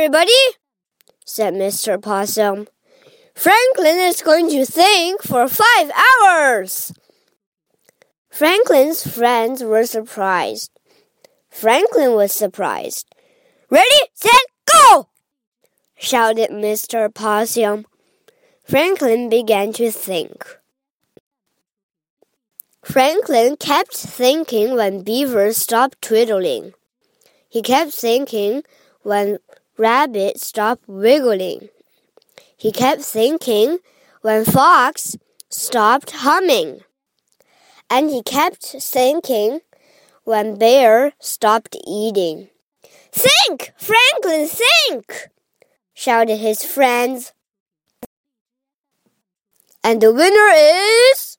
everybody, said Mr. Possum. Franklin is going to think for five hours. Franklin's friends were surprised. Franklin was surprised. Ready, set, go! shouted Mr. Possum. Franklin began to think. Franklin kept thinking when Beaver stopped twiddling. He kept thinking when Rabbit stopped wiggling. He kept thinking when Fox stopped humming. And he kept thinking when Bear stopped eating. Think, Franklin, think! shouted his friends. And the winner is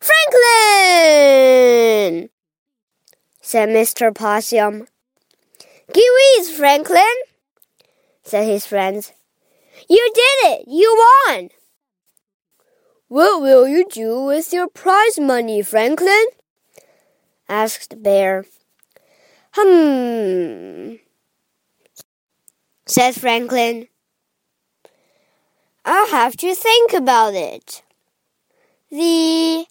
Franklin! said Mr. Possum. Kiwis, Franklin, said his friends. You did it! You won! What will you do with your prize money, Franklin? asked the Bear. Hmm, said Franklin. I'll have to think about it. The.